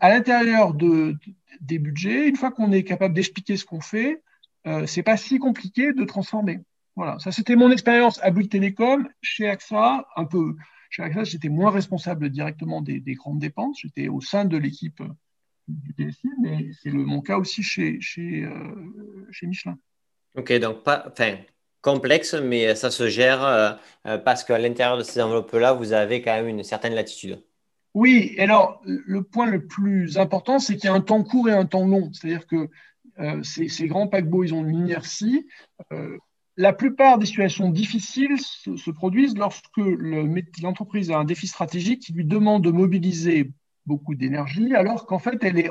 à l'intérieur de, des budgets, une fois qu'on est capable d'expliquer ce qu'on fait, euh, c'est pas si compliqué de transformer. Voilà, ça c'était mon expérience à Bouygues Télécom, chez AXA, un peu. Chez AXA, j'étais moins responsable directement des grandes dépenses, j'étais au sein de l'équipe du DSI, mais c'est mon cas aussi chez, chez, euh, chez Michelin. Ok, donc pas, enfin, complexe, mais ça se gère euh, euh parce qu'à l'intérieur de ces enveloppes-là, vous avez quand même une certaine latitude. Oui, alors le point le plus important, c'est qu'il y a un temps court et un temps long. C'est-à-dire que euh, ces, ces, grands paquebots, ils ont une inertie. Euh, la plupart des situations difficiles se, se produisent lorsque l'entreprise a un défi stratégique qui lui demande de mobiliser beaucoup d'énergie, alors qu'en fait, elle, est,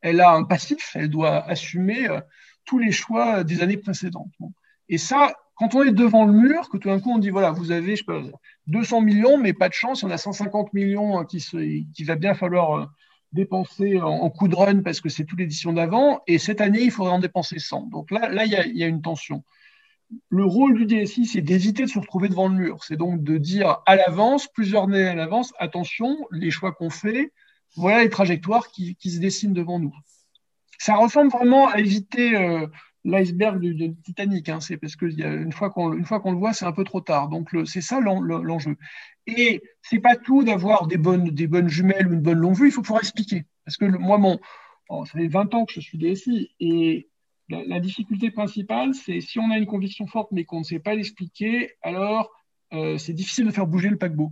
elle a un passif, elle doit assumer euh, tous les choix des années précédentes. Et ça, quand on est devant le mur, que tout d'un coup on dit voilà, vous avez je sais pas, 200 millions, mais pas de chance, il y en a 150 millions hein, qui, se, qui va bien falloir euh, dépenser en, coup de run parce que c'est toute l'édition d'avant, et cette année il faudrait en dépenser 100. Donc là, là il y a, il y a une tension. Le rôle du DSI, c'est d'éviter de se retrouver devant le mur. C'est donc de dire à l'avance, plusieurs années à l'avance, attention, les choix qu'on fait, voilà les trajectoires qui, se dessinent devant nous. Ça ressemble vraiment à éviter euh, l'iceberg du, Titanic. Hein, c'est parce qu'une fois qu'on le voit, c'est un peu trop tard. Donc c'est ça l'enjeu. Et c'est pas tout d'avoir des bonnes, jumelles ou une bonne longue vue. Il faut pouvoir expliquer. Parce que moi, mon, ça fait 20 ans que je suis DSI et la, difficulté principale, c'est si on a une conviction forte mais qu'on ne sait pas l'expliquer, alors euh, c'est difficile de faire bouger le paquebot.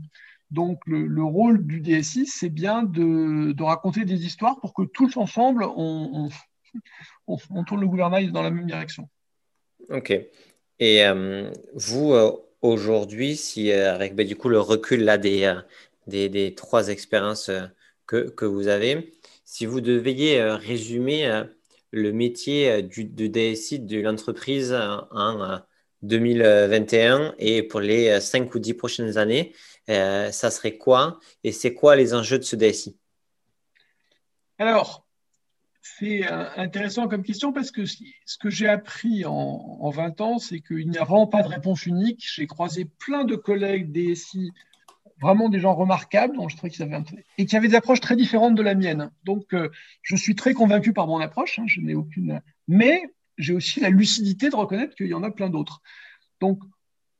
Donc le, rôle du DSI, c'est bien de, raconter des histoires pour que tous ensemble, on, tourne le gouvernail dans la même direction. Ok. Et euh, vous, euh, aujourd'hui, si euh, avec ben, du coup le recul là, des, trois expériences que, que, vous avez, si vous deviez résumer le métier du, du DSI de l'entreprise en 2021 et pour les 5 ou 10 prochaines années, ça serait quoi? Et c'est quoi les enjeux de ce DSI Alors, c'est euh, intéressant comme question parce que ce que j'ai appris en, 20 ans, c'est qu'il n'y a vraiment pas de réponse unique. J'ai croisé plein de collègues DSI, vraiment des gens remarquables, dont je trouvais qu'ils avaient et qui avaient des approches très différentes de la mienne. Donc, euh, je suis très convaincu par mon approche. Hein, je n'ai aucune, mais j'ai aussi la lucidité de reconnaître qu'il y en a plein d'autres. Donc,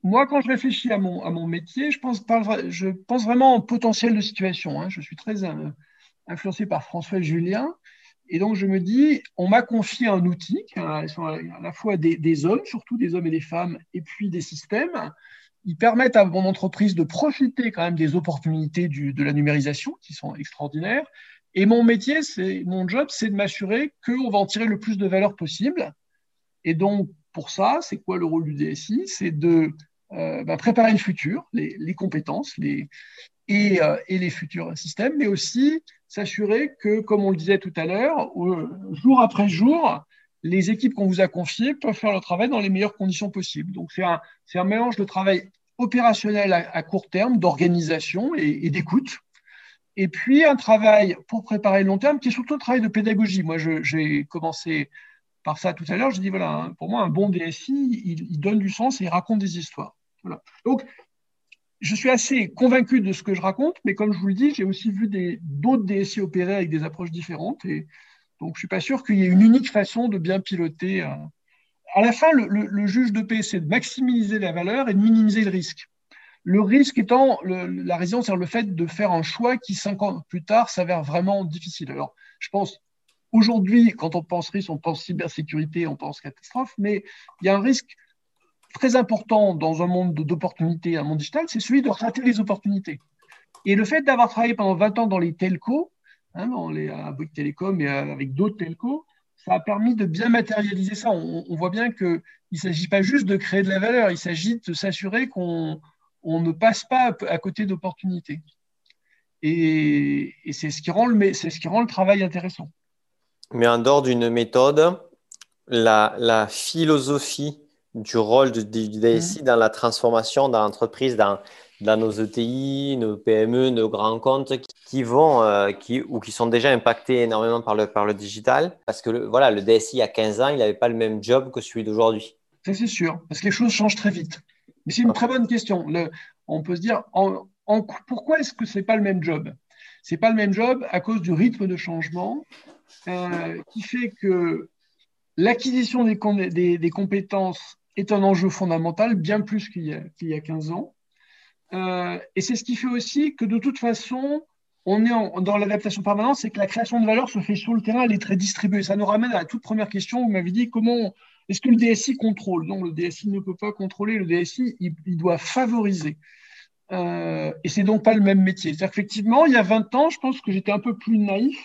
moi, quand je réfléchis à mon, à mon métier, je pense, je pense vraiment en potentiel de situation. Hein. Je suis très euh, influencé par François Julien. Et donc, je me dis, on m'a confié un outil, à la fois des, hommes, surtout des hommes et des femmes, et puis des systèmes. Ils permettent à mon entreprise de profiter quand même des opportunités de la numérisation, qui sont extraordinaires. Et mon métier, c'est mon job, c'est de m'assurer qu'on va en tirer le plus de valeur possible. Et donc, pour ça, c'est quoi le rôle du DSI C'est de euh, bah, préparer le futur, les, compétences euh, et, les futurs systèmes, mais aussi s'assurer que, comme on le disait tout à l'heure, jour après jour, les équipes qu'on vous a confiées peuvent faire le travail dans les meilleures conditions possibles. Donc, c'est un, mélange de travail opérationnel à, court terme, d'organisation et, et d'écoute. Et puis un travail pour préparer le long terme qui est surtout un travail de pédagogie. Moi, j'ai commencé par ça tout à l'heure. J'ai dit, voilà, hein, pour moi, un bon DSI, il, donne du sens et il raconte des histoires. Donc, je suis assez convaincu de ce que je raconte, mais comme je vous le dis, j'ai aussi vu d'autres DSI opérer avec des approches différentes. Et donc, je ne suis pas sûr qu'il y ait une unique façon de bien piloter. À la fin, le, juge de paix, c'est de maximiser la valeur et de minimiser le risque. Le risque étant la résilience, c'est le fait de faire un choix qui, cinq ans plus tard, s'avère vraiment difficile. Alors, je pense, aujourd'hui, quand on pense risque, on pense cybersécurité, on pense catastrophe, mais il y a un risque très important dans un monde d'opportunités, un monde digital, c'est celui de rater les opportunités. Et le fait d'avoir travaillé pendant 20 ans dans les telcos, hein, dans les, à Bouygues Télécom et avec d'autres telcos, ça a permis de bien matérialiser ça. On, voit bien qu'il ne s'agit pas juste de créer de la valeur, il s'agit de s'assurer qu'on on ne passe pas à côté d'opportunités. Et, c'est ce qui rend le travail intéressant. Mais en dehors d'une méthode, la, philosophie du rôle du, DSI mmh. dans la transformation dans l'entreprise, dans, nos ETI, nos PME, nos grands comptes qui vont euh, qui, ou qui sont déjà impactés énormément par le, par le digital. Parce que le, voilà, le DSI, il y a 15 ans, il n'avait pas le même job que celui d'aujourd'hui. Ça, c'est sûr, parce que les choses changent très vite. Mais c'est une très bonne question. on peut se dire, pourquoi est-ce que ce n'est pas le même job? Ce n'est pas le même job à cause du rythme de changement euh, qui fait que l'acquisition des, compétences est un enjeu fondamental, bien plus qu'il y, a 15 ans. Euh, et c'est ce qui fait aussi que de toute façon, on est dans l'adaptation permanente, c'est que la création de valeur se fait sur le terrain, elle est très distribuée. Ça nous ramène à la toute première question, vous m'avez dit comment est-ce que le DSI contrôle? Non, le DSI ne peut pas contrôler. Le DSI, il, doit favoriser. Euh, et c'est donc pas le même métier. C'est-à-dire qu'effectivement, il y a 20 ans, je pense que j'étais un peu plus naïf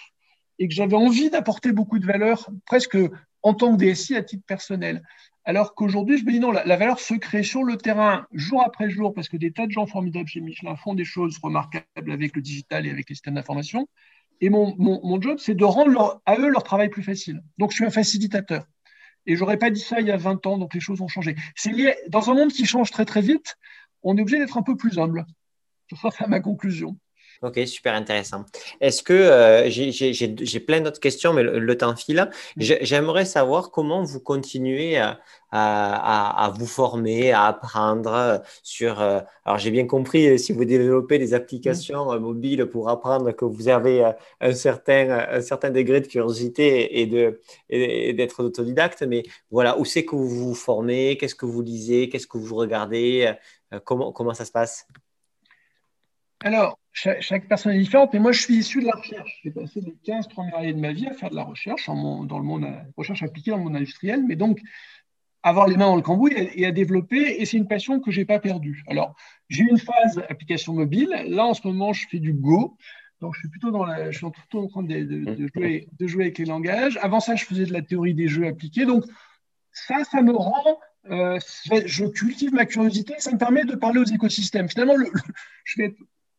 et que j'avais envie d'apporter beaucoup de valeur, presque en tant que DSI à titre personnel. Alors qu'aujourd'hui, je me dis non, la, valeur se crée sur le terrain, jour après jour, parce que des tas de gens formidables chez Michelin font des choses remarquables avec le digital et avec les systèmes d'information. Et mon, mon job, c'est de rendre à eux leur travail plus facile. Donc, je suis un facilitateur. Et j'aurais pas dit ça il y a 20 ans, donc les choses ont changé. C'est lié, dans un monde qui change très très vite, on est obligé d'être un peu plus humble. C'est ma conclusion. Ok, super intéressant. Est-ce que euh, j'ai plein d'autres questions, mais le, temps file. J'aimerais savoir comment vous continuez à, à, vous former, à apprendre sur. Euh, alors, j'ai bien compris, euh, si vous développez des applications mobiles pour apprendre, que vous avez un certain, un certain degré de curiosité et d'être et autodidacte, mais voilà, où c'est que vous vous formez, qu'est-ce que vous lisez, qu'est-ce que vous regardez, comment, comment ça se passe? Alors, chaque, personne est différente, mais moi, je suis issu de la recherche. J'ai passé les 15 premières années de ma vie à faire de la recherche dans le monde, recherche appliquée dans le monde industriel, mais donc avoir les mains dans le cambouis et, à développer, et c'est une passion que je n'ai pas perdue. Alors, j'ai eu une phase application mobile. Là, en ce moment, je fais du Go. Donc, je suis plutôt dans la, je suis plutôt en train de, de, jouer, de jouer avec les langages. Avant ça, je faisais de la théorie des jeux appliqués. Donc, ça, ça me rend euh, je cultive ma curiosité, ça me permet de parler aux écosystèmes. Finalement, je vais être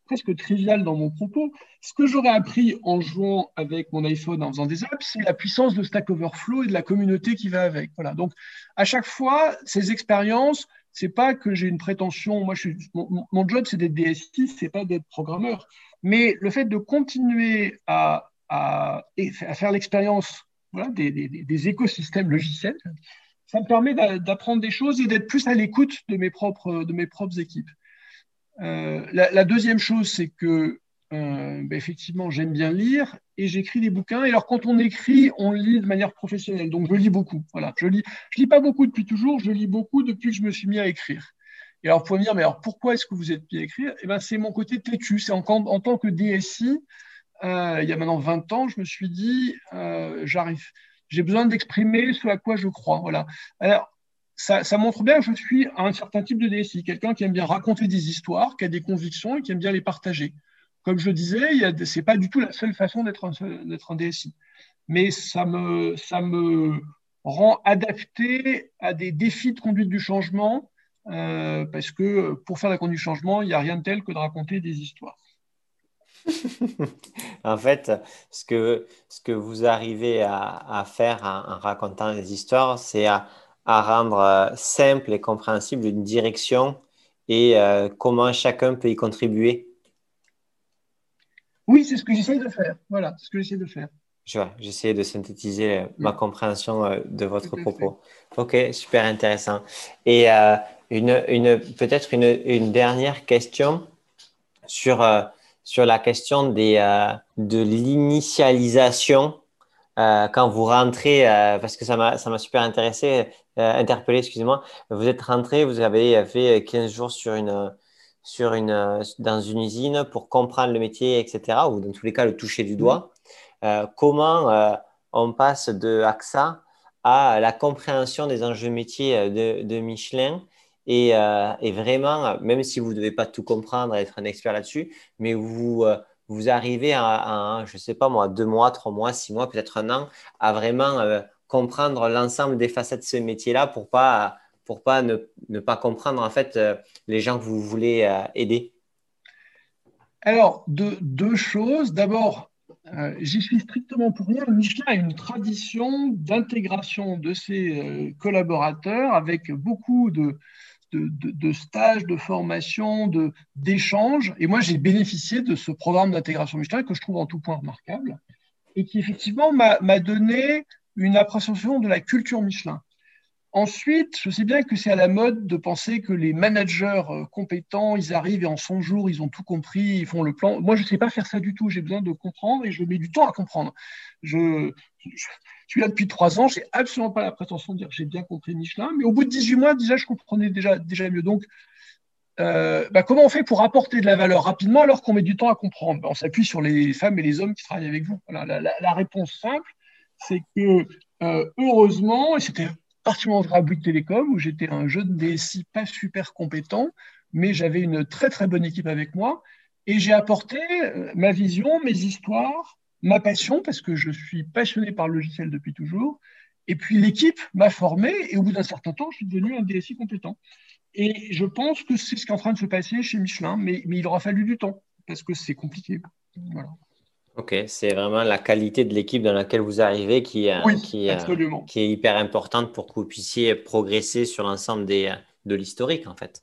presque trivial dans mon propos. Ce que j'aurais appris en jouant avec mon iPhone, en faisant des apps, c'est la puissance de Stack Overflow et de la communauté qui va avec. Voilà. Donc, à chaque fois, ces expériences, c'est pas que j'ai une prétention. Moi, je suis, mon, job, c'est d'être DSI, c'est pas d'être programmeur. Mais le fait de continuer à, à, à faire l'expérience des, des, des, écosystèmes logiciels, ça me permet d'apprendre des choses et d'être plus à l'écoute de de mes propres équipes. Euh, la, deuxième chose, c'est que euh, ben, effectivement, j'aime bien lire et j'écris des bouquins. Et alors, quand on écrit, on lit de manière professionnelle. Donc, je lis beaucoup. Voilà, je lis. Je lis pas beaucoup depuis toujours. Je lis beaucoup depuis que je me suis mis à écrire. Et alors, pour me dire, mais alors pourquoi est-ce que vous êtes mis à écrire? Eh ben, c'est mon côté têtu. C'est en, tant que DSI, il y a maintenant 20 ans, je me suis dit, j'arrive, j'ai besoin d'exprimer ce à quoi je crois. Voilà. Alors, ça, montre bien que je suis un certain type de DSI, quelqu'un qui aime bien raconter des histoires, qui a des convictions et qui aime bien les partager. Comme je disais, ce n'est pas du tout la seule façon d'être un, DSI. Mais ça me, rend adapté à des défis de conduite du changement, euh, parce que pour faire la conduite du changement, il n'y a rien de tel que de raconter des histoires. en fait, ce que, vous arrivez à, faire en, racontant les histoires, c'est à, à rendre euh, simple et compréhensible une direction et euh, comment chacun peut y contribuer. Oui, c'est ce que j'essaie de faire. Voilà, ce que j'essaie de faire. Je vois, j'essaie de synthétiser euh, ma compréhension de votre propos. Ok, super intéressant. Et une, une peut-être une, une, dernière question sur, sur la question des, de l'initialisation euh, quand vous rentrez, euh, parce que ça m'a, super intéressé, euh, interpellé, excusez-moi, vous êtes rentré, vous avez fait 15 jours sur une, sur une, dans une usine pour comprendre le métier, etc., ou dans tous les cas le toucher du doigt. comment on passe de AXA à la compréhension des enjeux métiers de, de Michelin? Et, et, vraiment, même si vous ne devez pas tout comprendre, être un expert là-dessus, mais vous vous arrivez à, je sais pas moi, deux mois, trois mois, six mois, peut-être un an, à vraiment euh, comprendre l'ensemble des facettes de ce métier-là pour pas, pour pas ne, pas comprendre en fait euh, les gens que vous voulez euh, aider? Alors, deux, choses. D'abord, j'y suis strictement pour rien. Michelin a une tradition d'intégration de ses collaborateurs avec beaucoup de, de, stages, de formation, d'échanges. Et moi, j'ai bénéficié de ce programme d'intégration Michelin que je trouve en tout point remarquable et qui effectivement m'a donné une appréciation de la culture Michelin. Ensuite, je sais bien que c'est à la mode de penser que les managers euh, compétents, ils arrivent et en 100 jours, ils ont tout compris, ils font le plan. Moi, je ne sais pas faire ça du tout. J'ai besoin de comprendre et je mets du temps à comprendre. Je, suis là depuis trois ans. J'ai absolument pas la prétention de dire que j'ai bien compris Michelin, mais au bout de 18 mois, déjà, je comprenais déjà, déjà mieux. Donc, euh, bah, comment on fait pour apporter de la valeur rapidement alors qu'on met du temps à comprendre? Bah, On s'appuie sur les femmes et les hommes qui travaillent avec vous. La, réponse simple, c'est que euh, heureusement, et c'était particulièrement à Bouygues Télécom, où j'étais un jeune DSI pas super compétent, mais j'avais une très très bonne équipe avec moi. Et j'ai apporté euh, ma vision, mes histoires, ma passion, parce que je suis passionné par le logiciel depuis toujours. Et puis l'équipe m'a formé, et au bout d'un certain temps, je suis devenu un DSI compétent. Et je pense que c'est ce qui est en train de se passer chez Michelin, mais, mais il aura fallu du temps, parce que c'est compliqué. Voilà. Ok, c'est vraiment la qualité de l'équipe dans laquelle vous arrivez qui, qui, qui, est hyper importante pour que vous puissiez progresser sur l'ensemble des, de l'historique, en fait.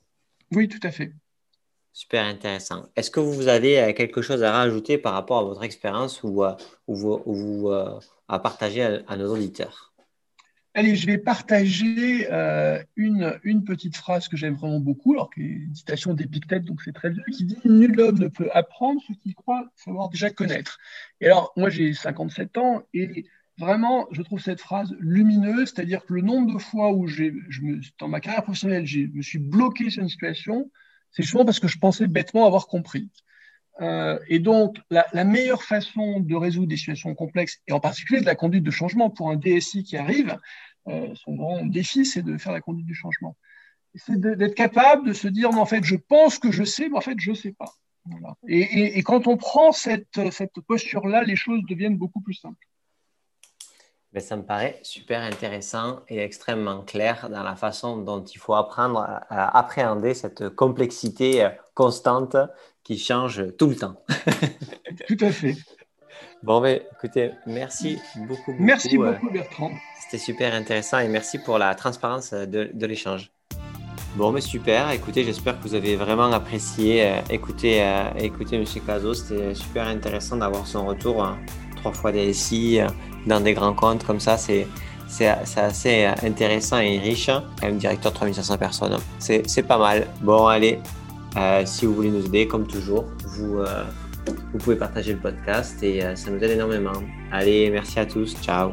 Oui, tout à fait. Super intéressant. Est-ce que vous avez euh, quelque chose à rajouter par rapport à votre expérience ou, ou, à partager à nos auditeurs? Allez, je vais partager euh, une, petite phrase que j'aime vraiment beaucoup, alors qui est une citation d'Épictète, donc c'est très bien, qui dit Nul homme ne peut apprendre ce qu'il croit savoir déjà connaître. Et alors, moi j'ai 57 ans et vraiment, je trouve cette phrase lumineuse, c'est-à-dire que le nombre de fois où je dans ma carrière professionnelle, je me suis bloqué sur une situation, c'est souvent parce que je pensais bêtement avoir compris. Euh, et donc, la, la, meilleure façon de résoudre des situations complexes, et en particulier de la conduite de changement pour un DSI qui arrive, euh, son grand défi, c'est de faire la conduite du changement. C'est d'être capable de se dire, en fait, je pense que je sais, mais en fait, je ne sais pas. Et, quand on prend cette, posture-là, les choses deviennent beaucoup plus simples. Mais ça me paraît super intéressant et extrêmement clair dans la façon dont il faut apprendre à appréhender cette complexité euh, constante qui change tout le temps. tout à fait. Bon, ben, écoutez, merci beaucoup. merci euh, beaucoup, Bertrand. C'était super intéressant et merci pour la transparence de, l'échange. Bon, mais super. Écoutez, j'espère que vous avez vraiment apprécié euh, écouter, euh, écouter M. Caso. C'était super intéressant d'avoir son retour hein, trois fois DSI euh, dans des grands comptes comme ça. C'est, c'est, assez intéressant et riche. Quand même, directeur de 3500 personnes. C'est, c'est pas mal. Bon, allez, si vous voulez nous aider, comme toujours, vous, vous pouvez partager le podcast et ça nous aide énormément. Allez, merci à tous. Ciao.